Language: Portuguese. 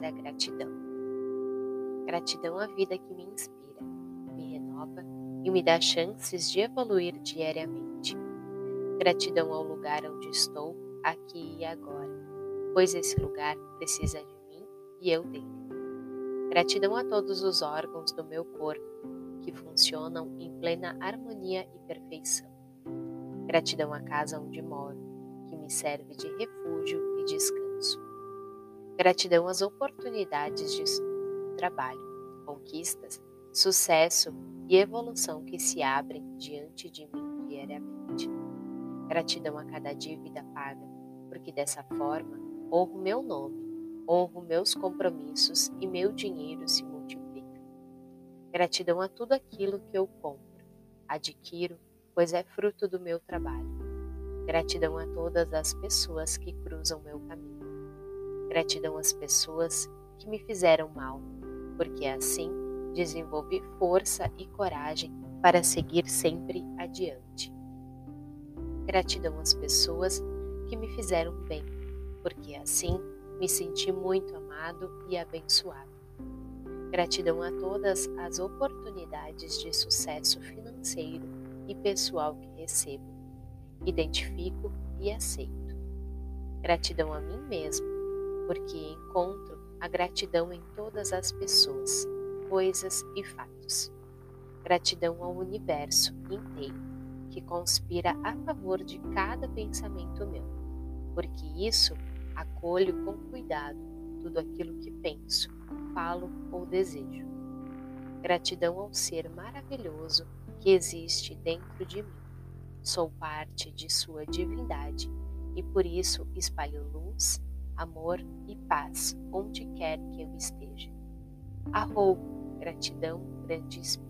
da gratidão. Gratidão à vida que me inspira, me renova e me dá chances de evoluir diariamente. Gratidão ao lugar onde estou, aqui e agora, pois esse lugar precisa de mim e eu dele. Gratidão a todos os órgãos do meu corpo que funcionam em plena harmonia e perfeição. Gratidão à casa onde moro, que me serve de refúgio e descanso. Gratidão às oportunidades de trabalho, conquistas, sucesso e evolução que se abrem diante de mim diariamente. Gratidão a cada dívida paga, porque dessa forma honro meu nome, honro meus compromissos e meu dinheiro se multiplica. Gratidão a tudo aquilo que eu compro, adquiro, pois é fruto do meu trabalho. Gratidão a todas as pessoas que cruzam meu caminho. Gratidão às pessoas que me fizeram mal, porque assim desenvolvi força e coragem para seguir sempre adiante. Gratidão às pessoas que me fizeram bem, porque assim me senti muito amado e abençoado. Gratidão a todas as oportunidades de sucesso financeiro e pessoal que recebo, identifico e aceito. Gratidão a mim mesmo, porque encontro a gratidão em todas as pessoas, coisas e fatos. Gratidão ao universo inteiro que conspira a favor de cada pensamento meu, porque isso acolho com cuidado tudo aquilo que penso, falo ou desejo. Gratidão ao ser maravilhoso que existe dentro de mim. Sou parte de sua divindade e por isso espalho luz, amor e paz onde quer que eu esteja. Arrou, gratidão, grande espírito